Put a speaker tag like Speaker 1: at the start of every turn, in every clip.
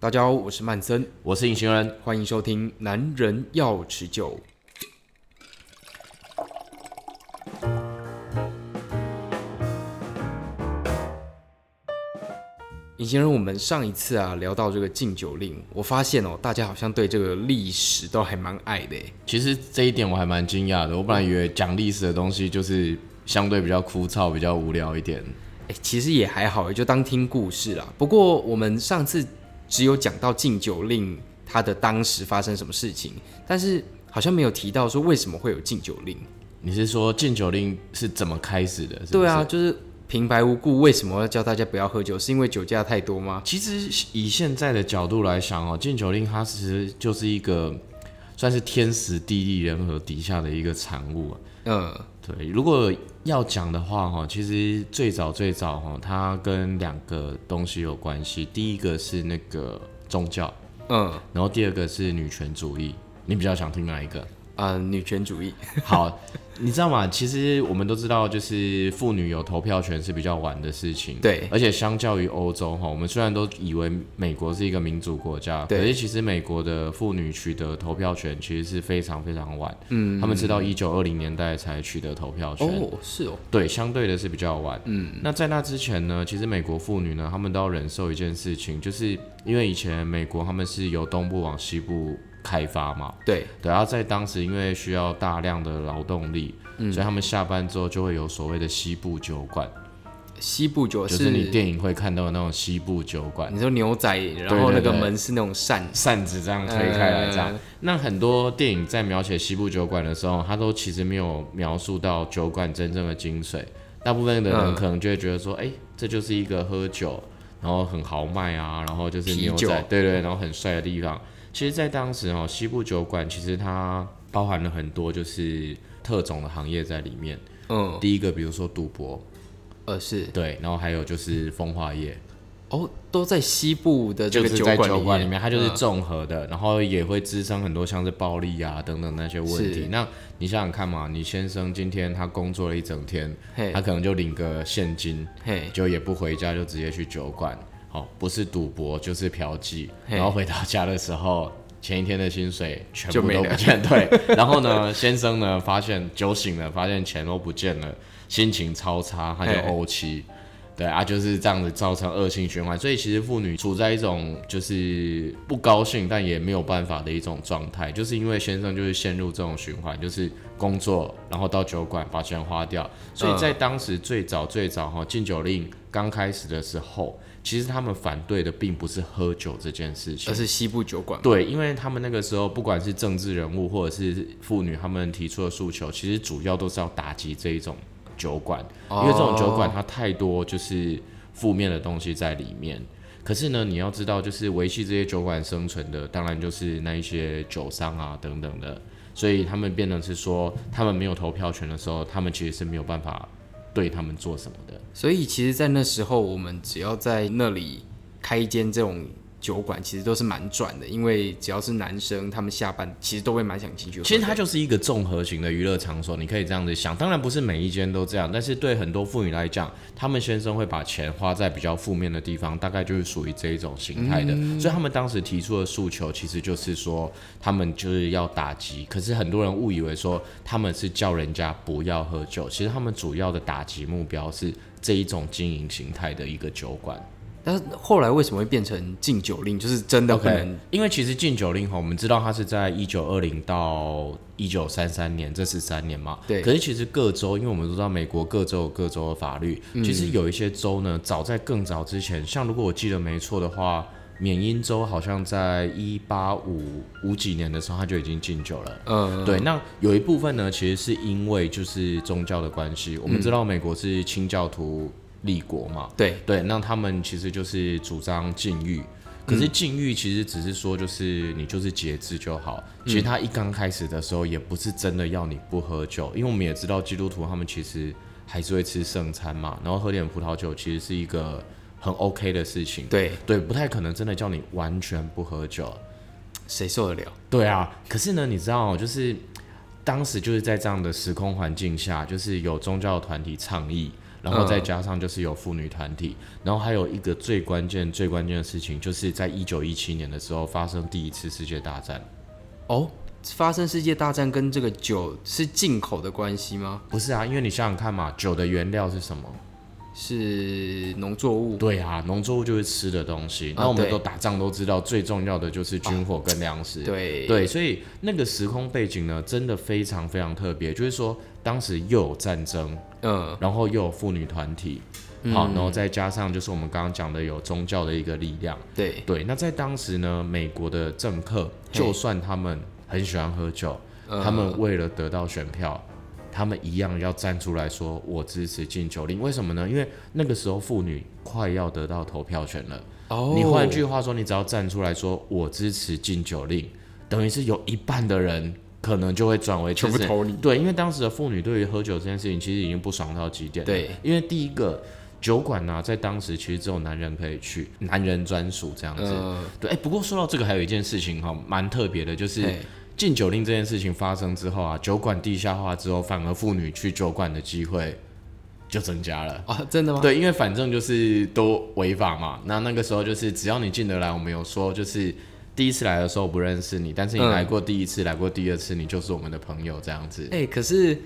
Speaker 1: 大家好，我是曼森，
Speaker 2: 我是隐形人，
Speaker 1: 欢迎收听《男人要持久》。隐形人，我们上一次啊聊到这个禁酒令，我发现哦，大家好像对这个历史都还蛮爱的。
Speaker 2: 其实这一点我还蛮惊讶的，我本来以为讲历史的东西就是相对比较枯燥、比较无聊一点。
Speaker 1: 哎，其实也还好，就当听故事啦。不过我们上次。只有讲到禁酒令，它的当时发生什么事情，但是好像没有提到说为什么会有禁酒令。
Speaker 2: 你是说禁酒令是怎么开始的？是是？
Speaker 1: 对啊，就是平白无故为什么要叫大家不要喝酒？是因为酒驾太多吗？
Speaker 2: 其实以现在的角度来想哦，禁酒令它其实就是一个算是天时地利人和底下的一个产物。嗯，对。如果要讲的话，哈，其实最早最早，哈，它跟两个东西有关系。第一个是那个宗教，嗯，然后第二个是女权主义。你比较想听哪一个？
Speaker 1: 啊、呃，女权主义。
Speaker 2: 好。你知道吗？其实我们都知道，就是妇女有投票权是比较晚的事情。
Speaker 1: 对，
Speaker 2: 而且相较于欧洲哈，我们虽然都以为美国是一个民主国家，可是其实美国的妇女取得投票权其实是非常非常晚。嗯，他们直到一九二零年代才取得投票权。
Speaker 1: 哦，是哦。
Speaker 2: 对，相对的是比较晚。嗯，那在那之前呢，其实美国妇女呢，他们都要忍受一件事情，就是因为以前美国他们是由东部往西部。开发嘛，
Speaker 1: 对
Speaker 2: 对，然后在当时因为需要大量的劳动力，嗯，所以他们下班之后就会有所谓的西部酒馆。
Speaker 1: 西部酒
Speaker 2: 就是，就是你电影会看到的那种西部酒馆。
Speaker 1: 你说牛仔，然后那个门是那种扇
Speaker 2: 扇子这样推开来这样。呃、那很多电影在描写西部酒馆的时候，他都其实没有描述到酒馆真正的精髓。大部分的人可能就会觉得说，哎、嗯欸，这就是一个喝酒，然后很豪迈啊，然后就是牛仔，对，对对，然后很帅的地方。其实，在当时哦，西部酒馆其实它包含了很多就是特种的行业在里面。嗯，第一个比如说赌博，
Speaker 1: 呃是，
Speaker 2: 对，然后还有就是风化业。
Speaker 1: 哦，都在西部的这个酒
Speaker 2: 馆里面，它就是综合的，嗯、然后也会滋生很多像是暴力啊等等那些问题。那你想想看嘛，你先生今天他工作了一整天，他可能就领个现金，就也不回家，就直接去酒馆。哦，不是赌博就是嫖妓，然后回到家的时候，前一天的薪水全部都不见，对。然后呢，先生呢发现酒醒了，发现钱都不见了，心情超差，他就怄气，对啊，就是这样子造成恶性循环。所以其实妇女处在一种就是不高兴，但也没有办法的一种状态，就是因为先生就是陷入这种循环，就是工作，然后到酒馆把钱花掉。所以在当时最早最早哈禁酒令刚开始的时候。其实他们反对的并不是喝酒这件事情，
Speaker 1: 而是西部酒馆。
Speaker 2: 对，因为他们那个时候不管是政治人物或者是妇女，他们提出的诉求，其实主要都是要打击这一种酒馆，因为这种酒馆它太多就是负面的东西在里面。可是呢，你要知道，就是维系这些酒馆生存的，当然就是那一些酒商啊等等的，所以他们变成是说，他们没有投票权的时候，他们其实是没有办法。对他们做什么的？
Speaker 1: 所以其实，在那时候，我们只要在那里开一间这种。酒馆其实都是蛮赚的，因为只要是男生，他们下班其实都会蛮想进去。
Speaker 2: 其实它就是一个综合型的娱乐场所，你可以这样子想。当然不是每一间都这样，但是对很多妇女来讲，他们先生会把钱花在比较负面的地方，大概就是属于这一种形态的。嗯、所以他们当时提出的诉求，其实就是说他们就是要打击。可是很多人误以为说他们是叫人家不要喝酒，其实他们主要的打击目标是这一种经营形态的一个酒馆。
Speaker 1: 但是后来为什么会变成禁酒令？就是真的可能，okay,
Speaker 2: 因为其实禁酒令哈，我们知道它是在一九二零到一九三三年这十三年嘛。对。可是其实各州，因为我们都知道美国各州有各州的法律，嗯、其实有一些州呢，早在更早之前，像如果我记得没错的话，缅因州好像在一八五五几年的时候，它就已经禁酒了。嗯。对。那有一部分呢，其实是因为就是宗教的关系。我们知道美国是清教徒。立国嘛，
Speaker 1: 对
Speaker 2: 对，那他们其实就是主张禁欲，可是禁欲其实只是说就是你就是节制就好。嗯、其实他一刚开始的时候也不是真的要你不喝酒，因为我们也知道基督徒他们其实还是会吃圣餐嘛，然后喝点葡萄酒其实是一个很 OK 的事情。
Speaker 1: 对
Speaker 2: 对，不太可能真的叫你完全不喝酒，
Speaker 1: 谁受得了？
Speaker 2: 对啊，可是呢，你知道就是当时就是在这样的时空环境下，就是有宗教团体倡议。然后再加上就是有妇女团体，然后还有一个最关键、最关键的事情，就是在一九一七年的时候发生第一次世界大战。
Speaker 1: 哦，发生世界大战跟这个酒是进口的关系吗？
Speaker 2: 不是啊，因为你想想看嘛，酒的原料是什么？
Speaker 1: 是农作物。
Speaker 2: 对啊，农作物就是吃的东西。那、啊、我们都打仗都知道，最重要的就是军火跟粮食。啊、
Speaker 1: 对
Speaker 2: 对，所以那个时空背景呢，真的非常非常特别，就是说当时又有战争。嗯，然后又有妇女团体，嗯、好，然后再加上就是我们刚刚讲的有宗教的一个力量，
Speaker 1: 对
Speaker 2: 对。那在当时呢，美国的政客就算他们很喜欢喝酒，他们为了得到选票，他们一样要站出来说，我支持禁酒令。为什么呢？因为那个时候妇女快要得到投票权了。哦，你换句话说，你只要站出来说我支持禁酒令，等于是有一半的人。可能就会转为
Speaker 1: 全部投你。
Speaker 2: 对，因为当时的妇女对于喝酒这件事情其实已经不爽到极点了。
Speaker 1: 对，
Speaker 2: 因为第一个酒馆呢、啊，在当时其实只有男人可以去，男人专属这样子。呃、对，哎，不过说到这个，还有一件事情哈，蛮特别的，就是禁酒令这件事情发生之后啊，酒馆地下化之后，反而妇女去酒馆的机会就增加了
Speaker 1: 啊？真的吗？
Speaker 2: 对，因为反正就是都违法嘛。那那个时候就是只要你进得来，我们有说就是。第一次来的时候不认识你，但是你来过第一次，嗯、来过第二次，你就是我们的朋友这样子。
Speaker 1: 哎、欸，可是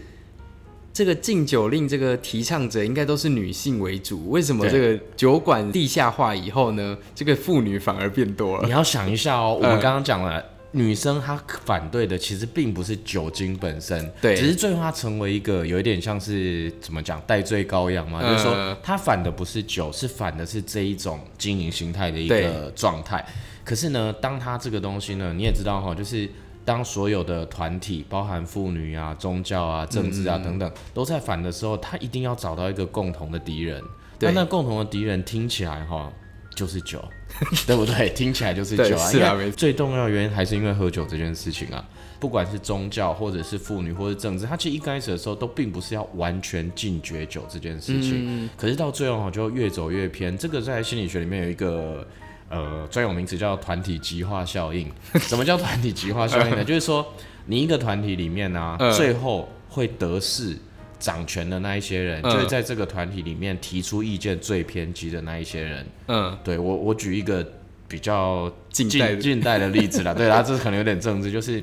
Speaker 1: 这个禁酒令这个提倡者应该都是女性为主，为什么这个酒馆地下化以后呢，这个妇女反而变多了？
Speaker 2: 你要想一下哦，我们刚刚讲了，嗯、女生她反对的其实并不是酒精本身，
Speaker 1: 对，
Speaker 2: 只是最后她成为一个有一点像是怎么讲代罪羔羊嘛，嗯、就是说她反的不是酒，是反的是这一种经营形态的一个状态。可是呢，当她这个东西呢，你也知道哈，就是当所有的团体，包含妇女啊、宗教啊、政治啊等等，嗯、都在反的时候，她一定要找到一个共同的敌人。那，那共同的敌人听起来哈，就是酒，对不对？听起来就是酒啊。是啊，最重要的原因还是因为喝酒这件事情啊。不管是宗教，或者是妇女，或者是政治，它其实一开始的时候都并不是要完全禁绝酒这件事情。嗯、可是到最后就越走越偏。这个在心理学里面有一个。呃，专有名词叫团体极化效应。什么叫团体极化效应呢？就是说，你一个团体里面呢、啊，呃、最后会得势、掌权的那一些人，呃、就是在这个团体里面提出意见最偏激的那一些人。嗯、呃，对我，我举一个比较近近，近代的例子啦。对啊，这可能有点政治，就是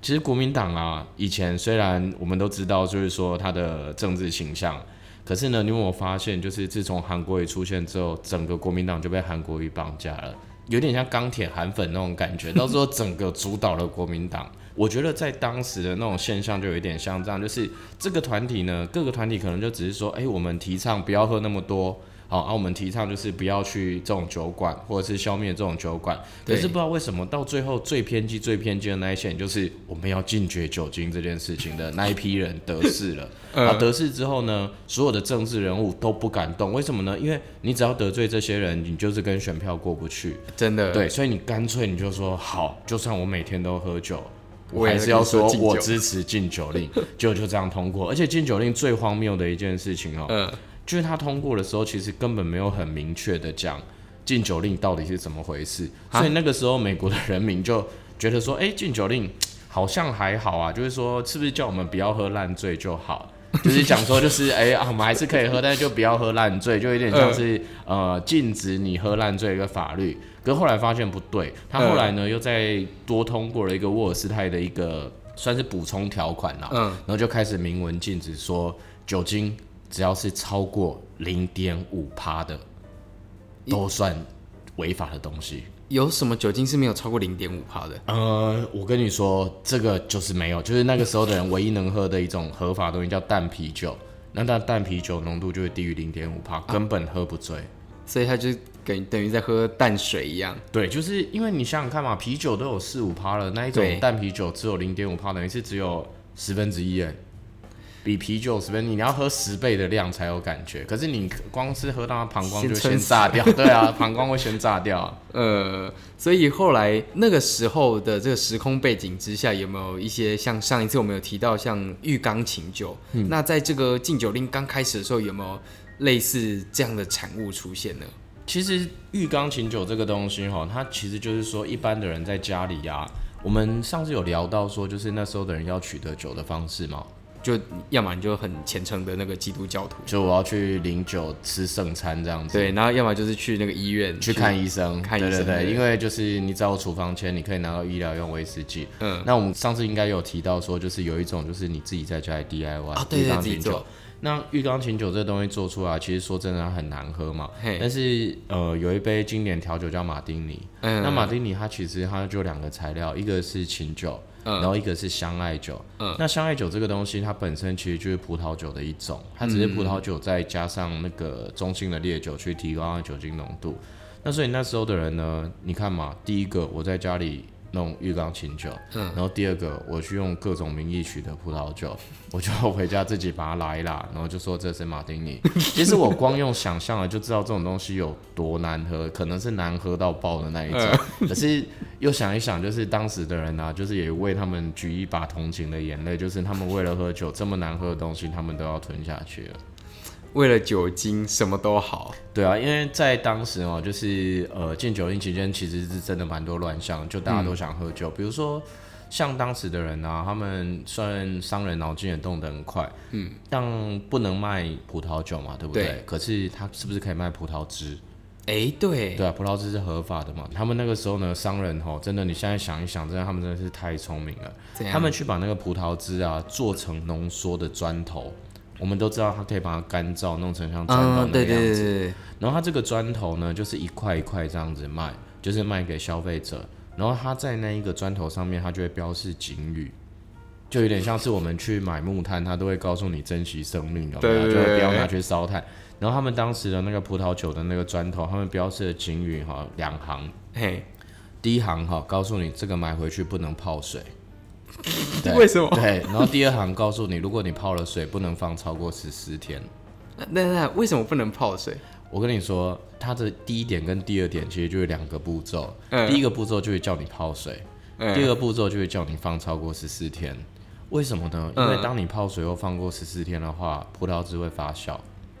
Speaker 2: 其实国民党啊，以前虽然我们都知道，就是说他的政治形象。可是呢，你有没有发现，就是自从韩国瑜出现之后，整个国民党就被韩国瑜绑架了，有点像钢铁韩粉那种感觉。到时候整个主导了国民党，我觉得在当时的那种现象就有一点像这样，就是这个团体呢，各个团体可能就只是说，哎、欸，我们提倡不要喝那么多。好，啊，我们提倡就是不要去这种酒馆，或者是消灭这种酒馆。可是不知道为什么，到最后最偏激、最偏激的那一些人，就是我们要禁绝酒精这件事情的那一批人得势了。啊，得势之后呢，所有的政治人物都不敢动。为什么呢？因为你只要得罪这些人，你就是跟选票过不去。
Speaker 1: 真的。
Speaker 2: 对，所以你干脆你就说好，就算我每天都喝酒，我还是要说我支持禁酒令，就就这样通过。而且禁酒令最荒谬的一件事情哦。嗯。就是他通过的时候，其实根本没有很明确的讲禁酒令到底是怎么回事，所以那个时候美国的人民就觉得说，哎、欸，禁酒令好像还好啊，就是说是不是叫我们不要喝烂醉就好？就是讲说就是哎、欸、啊，我们还是可以喝，但是就不要喝烂醉，就有点像是呃禁止你喝烂醉一个法律。可是后来发现不对，他后来呢又再多通过了一个沃尔斯泰的一个算是补充条款啦，嗯，然后就开始明文禁止说酒精。只要是超过零点五趴的，都算违法的东西。
Speaker 1: 有什么酒精是没有超过零点五帕的？
Speaker 2: 呃，我跟你说，这个就是没有，就是那个时候的人唯一能喝的一种合法的东西叫淡啤酒。那但淡啤酒浓度就会低于零点五帕，根本喝不醉。
Speaker 1: 所以他就等等于在喝淡水一样。
Speaker 2: 对，就是因为你想想看嘛，啤酒都有四五趴了，那一种淡啤酒只有零点五趴，等于是只有十分之一哎。比啤酒十倍，你要喝十倍的量才有感觉。可是你光是喝到它膀胱就先炸掉，对啊，膀胱会先炸掉。
Speaker 1: 呃，所以后来那个时候的这个时空背景之下，有没有一些像上一次我们有提到像浴缸琴酒？嗯，那在这个禁酒令刚开始的时候，有没有类似这样的产物出现呢？
Speaker 2: 其实浴缸琴酒这个东西哈，它其实就是说一般的人在家里呀、啊，我们上次有聊到说，就是那时候的人要取得酒的方式嘛。
Speaker 1: 就要么你就很虔诚的那个基督教徒，
Speaker 2: 就我要去领酒吃圣餐这样子。
Speaker 1: 对，然后要么就是去那个医院
Speaker 2: 去看医生，
Speaker 1: 看医生。对对对，
Speaker 2: 因为就是你只要处方签，你可以拿到医疗用威士忌。嗯，那我们上次应该有提到说，就是有一种就是你自己在家里 DIY
Speaker 1: 哦，对对对。
Speaker 2: 那浴缸琴酒这东西做出来，其实说真的它很难喝嘛。但是呃，有一杯经典调酒叫马丁尼。嗯。那马丁尼它其实它就两个材料，一个是琴酒，嗯、然后一个是香艾酒。嗯。那香艾酒这个东西，它本身其实就是葡萄酒的一种，它只是葡萄酒再加上那个中性的烈酒去提高它酒精浓度。那所以那时候的人呢，你看嘛，第一个我在家里。弄浴缸清酒，嗯，然后第二个我去用各种名义取得葡萄酒，我就回家自己把它拉一拉，然后就说这是马丁尼。其实我光用想象了就知道这种东西有多难喝，可能是难喝到爆的那一种。嗯、可是又想一想，就是当时的人啊，就是也为他们举一把同情的眼泪，就是他们为了喝酒这么难喝的东西，他们都要吞下去了。
Speaker 1: 为了酒精，什么都好。
Speaker 2: 对啊，因为在当时哦，就是呃禁酒令期间，其实是真的蛮多乱象，就大家都想喝酒。嗯、比如说，像当时的人啊，他们虽然商人脑筋也动得很快，嗯，但不能卖葡萄酒嘛，对不对？对，可是他是不是可以卖葡萄汁？
Speaker 1: 哎、欸，对，
Speaker 2: 对啊，葡萄汁是合法的嘛。他们那个时候呢，商人吼，真的，你现在想一想，真的，他们真的是太聪明了。样他们去把那个葡萄汁啊做成浓缩的砖头。我们都知道，它可以把它干燥，弄成像砖头那样子。对对对对。然后它这个砖头呢，就是一块一块这样子卖，就是卖给消费者。然后它在那一个砖头上面，它就会标示警语，就有点像是我们去买木炭，它都会告诉你珍惜生命，有没有？就会不要拿去烧炭。然后他们当时的那个葡萄酒的那个砖头，他们标示的警语哈，两行。嘿，第一行哈，告诉你这个买回去不能泡水。
Speaker 1: 对为什么？
Speaker 2: 对，然后第二行告诉你，如果你泡了水，不能放超过十四天。
Speaker 1: 那那为什么不能泡水？
Speaker 2: 我跟你说，它的第一点跟第二点其实就是两个步骤。嗯、第一个步骤就会叫你泡水，嗯、第二个步骤就会叫你放超过十四天。为什么呢？因为当你泡水后放过十四天的话，葡萄汁会发酵。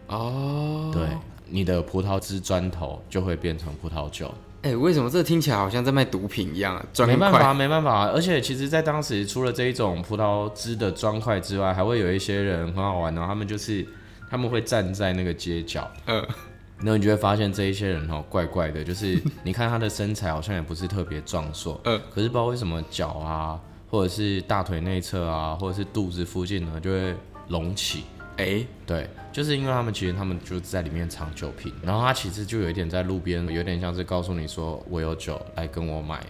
Speaker 2: 哦，对，你的葡萄汁砖头就会变成葡萄酒。
Speaker 1: 哎、欸，为什么这听起来好像在卖毒品一样啊？砖块。
Speaker 2: 没办法，没办法。而且其实，在当时除了这一种葡萄汁的砖块之外，还会有一些人很好玩的，他们就是他们会站在那个街角，嗯，然后你就会发现这一些人哦，怪怪的，就是你看他的身材好像也不是特别壮硕，嗯，可是不知道为什么脚啊，或者是大腿内侧啊，或者是肚子附近呢，就会隆起。哎，欸、对，就是因为他们其实他们就在里面藏酒瓶，然后他其实就有一点在路边，有点像是告诉你说我有酒来跟我买，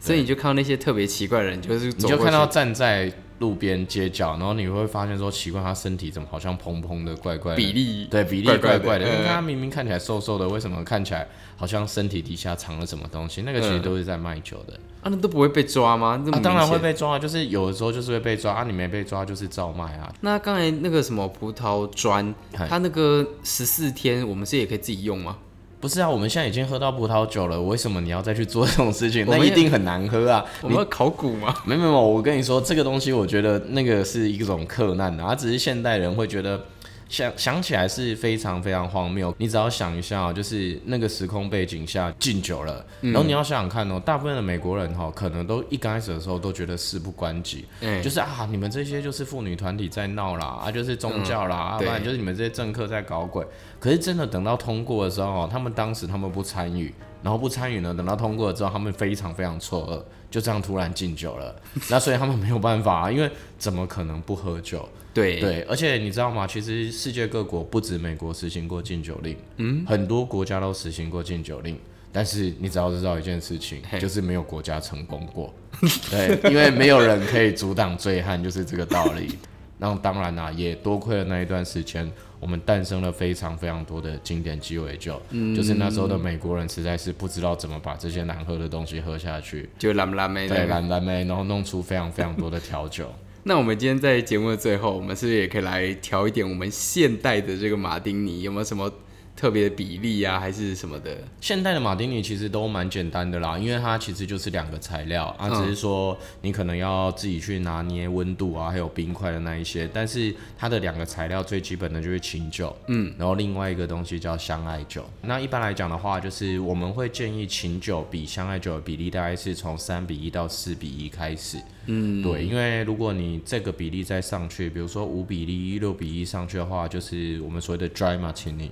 Speaker 1: 所以你就看到那些特别奇怪的人，就是
Speaker 2: 你就看到站在路边街角，然后你会发现说奇怪，他身体怎么好像蓬蓬的，怪怪的，
Speaker 1: 比例
Speaker 2: 对比例怪怪的，怪怪的，因为他明明看起来瘦瘦的，为什么看起来好像身体底下藏了什么东西？那个其实都是在卖酒的。
Speaker 1: 啊，那都不会被抓吗？
Speaker 2: 啊，当然会被抓啊，就是有的时候就是会被抓啊，你没被抓就是照卖啊。
Speaker 1: 那刚才那个什么葡萄砖，它那个十四天，我们是也可以自己用吗？
Speaker 2: 不是啊，我们现在已经喝到葡萄酒了，为什么你要再去做这种事情？那一定很难喝啊！
Speaker 1: 我们要考古吗？
Speaker 2: 没没有，我跟你说，这个东西我觉得那个是一种克难的，啊，只是现代人会觉得。想想起来是非常非常荒谬。你只要想一下，就是那个时空背景下禁酒了，嗯、然后你要想想看哦，大部分的美国人哈，可能都一刚开始的时候都觉得事不关己，嗯、就是啊，你们这些就是妇女团体在闹啦，啊，就是宗教啦，嗯、啊，不然就是你们这些政客在搞鬼。可是真的等到通过的时候，他们当时他们不参与，然后不参与呢，等到通过了之后，他们非常非常错愕，就这样突然禁酒了。那所以他们没有办法啊，因为怎么可能不喝酒？
Speaker 1: 对
Speaker 2: 对，而且你知道吗？其实世界各国不止美国实行过禁酒令，嗯，很多国家都实行过禁酒令。但是你只要知道一件事情，就是没有国家成功过。对，因为没有人可以阻挡醉汉，就是这个道理。那当然啦、啊，也多亏了那一段时间，我们诞生了非常非常多的经典鸡尾酒。嗯，就是那时候的美国人实在是不知道怎么把这些难喝的东西喝下去，
Speaker 1: 就蓝蓝莓，
Speaker 2: 对，蓝蓝莓，然后弄出非常非常多的调酒。
Speaker 1: 那我们今天在节目的最后，我们是不是也可以来调一点我们现代的这个马丁尼？有没有什么特别的比例啊，还是什么的？
Speaker 2: 现代的马丁尼其实都蛮简单的啦，因为它其实就是两个材料啊，只是说你可能要自己去拿捏温度啊，还有冰块的那一些。但是它的两个材料最基本的就是琴酒，嗯，然后另外一个东西叫香艾酒。那一般来讲的话，就是我们会建议琴酒比香艾酒的比例大概是从三比一到四比一开始，嗯，对，因为如果你这个比例再上去，比如说五比一、六比一上去的话，就是我们所谓的 dry martini。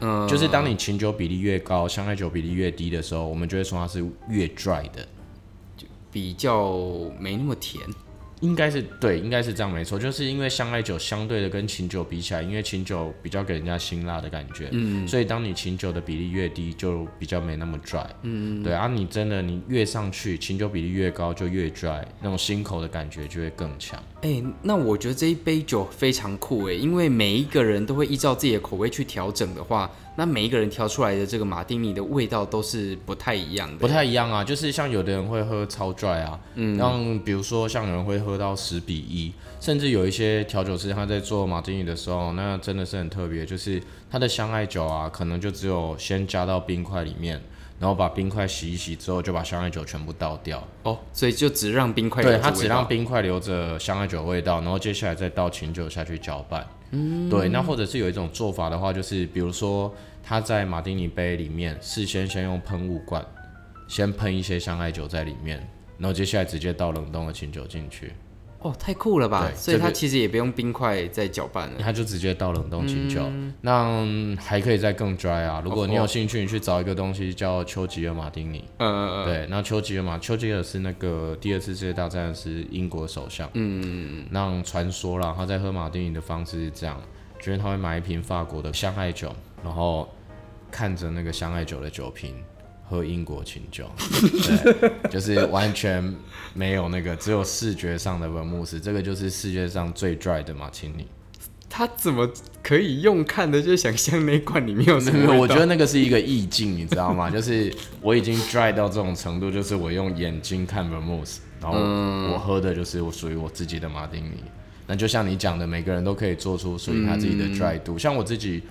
Speaker 2: 嗯，就是当你琴酒比例越高，香艾酒比例越低的时候，我们就会说它是越 dry 的，
Speaker 1: 就比较没那么甜。
Speaker 2: 应该是对，应该是这样没错，就是因为香艾酒相对的跟琴酒比起来，因为琴酒比较给人家辛辣的感觉，嗯，所以当你琴酒的比例越低，就比较没那么 dry，嗯，对啊，你真的你越上去，琴酒比例越高就越 dry，那种辛口的感觉就会更强。
Speaker 1: 哎、欸，那我觉得这一杯酒非常酷哎，因为每一个人都会依照自己的口味去调整的话。那每一个人调出来的这个马丁尼的味道都是不太一样的，
Speaker 2: 不太一样啊。就是像有的人会喝超 dry 啊，嗯，像比如说像有人会喝到十比一，甚至有一些调酒师他在做马丁尼的时候，那真的是很特别，就是他的香艾酒啊，可能就只有先加到冰块里面，然后把冰块洗一洗之后，就把香艾酒全部倒掉。
Speaker 1: 哦，所以就只让冰块，
Speaker 2: 对，他只让冰块留着香艾酒味道，然后接下来再倒琴酒下去搅拌。嗯，对，那或者是有一种做法的话，就是比如说。他在马丁尼杯里面事先先用喷雾罐，先喷一些香艾酒在里面，然后接下来直接倒冷冻的清酒进去。
Speaker 1: 哦，太酷了吧！所以它其实也不用冰块再搅拌了，
Speaker 2: 他就直接倒冷冻清酒，那、嗯、还可以再更 dry 啊。如果你有兴趣，你去找一个东西叫丘吉尔马丁尼。嗯嗯嗯。对，那丘吉尔嘛丘吉尔是那个第二次世界大战是英国首相。嗯嗯嗯。那传说啦，他在喝马丁尼的方式是这样，就是他会买一瓶法国的香艾酒，然后。看着那个香艾酒的酒瓶，喝英国琴酒，对，就是完全没有那个，只有视觉上的文慕斯，这个就是世界上最 dry 的马提尼。
Speaker 1: 他怎么可以用看的就想象那罐里面有什么？
Speaker 2: 那个，我觉得那个是一个意境，你知道吗？就是我已经 dry 到这种程度，就是我用眼睛看文慕斯，然后我喝的就是我属于我自己的马丁尼。那就像你讲的，每个人都可以做出属于他自己的 dry 度，嗯、像我自己。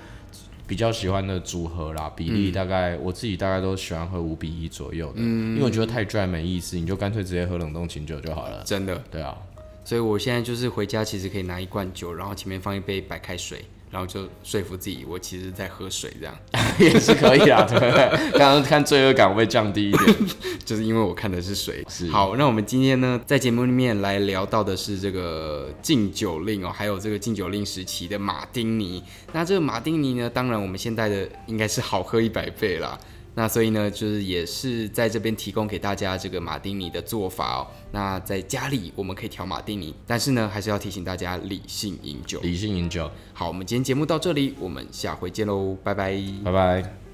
Speaker 2: 比较喜欢的组合啦，比例大概、嗯、我自己大概都喜欢喝五比一左右的，嗯，因为我觉得太 dry 没意思，你就干脆直接喝冷冻清酒就好了。
Speaker 1: 真的，
Speaker 2: 对啊，
Speaker 1: 所以我现在就是回家其实可以拿一罐酒，然后前面放一杯白开水。然后就说服自己，我其实在喝水，这样
Speaker 2: 也是可以啊，对不对？刚刚看罪恶感会降低一点，
Speaker 1: 就是因为我看的是水。是。好，那我们今天呢，在节目里面来聊到的是这个禁酒令哦，还有这个禁酒令时期的马丁尼。那这个马丁尼呢，当然我们现在的应该是好喝一百倍啦。那所以呢，就是也是在这边提供给大家这个马丁尼的做法哦。那在家里我们可以调马丁尼，但是呢，还是要提醒大家理性饮酒。
Speaker 2: 理性饮酒。
Speaker 1: 好，我们今天节目到这里，我们下回见喽，拜拜，
Speaker 2: 拜拜。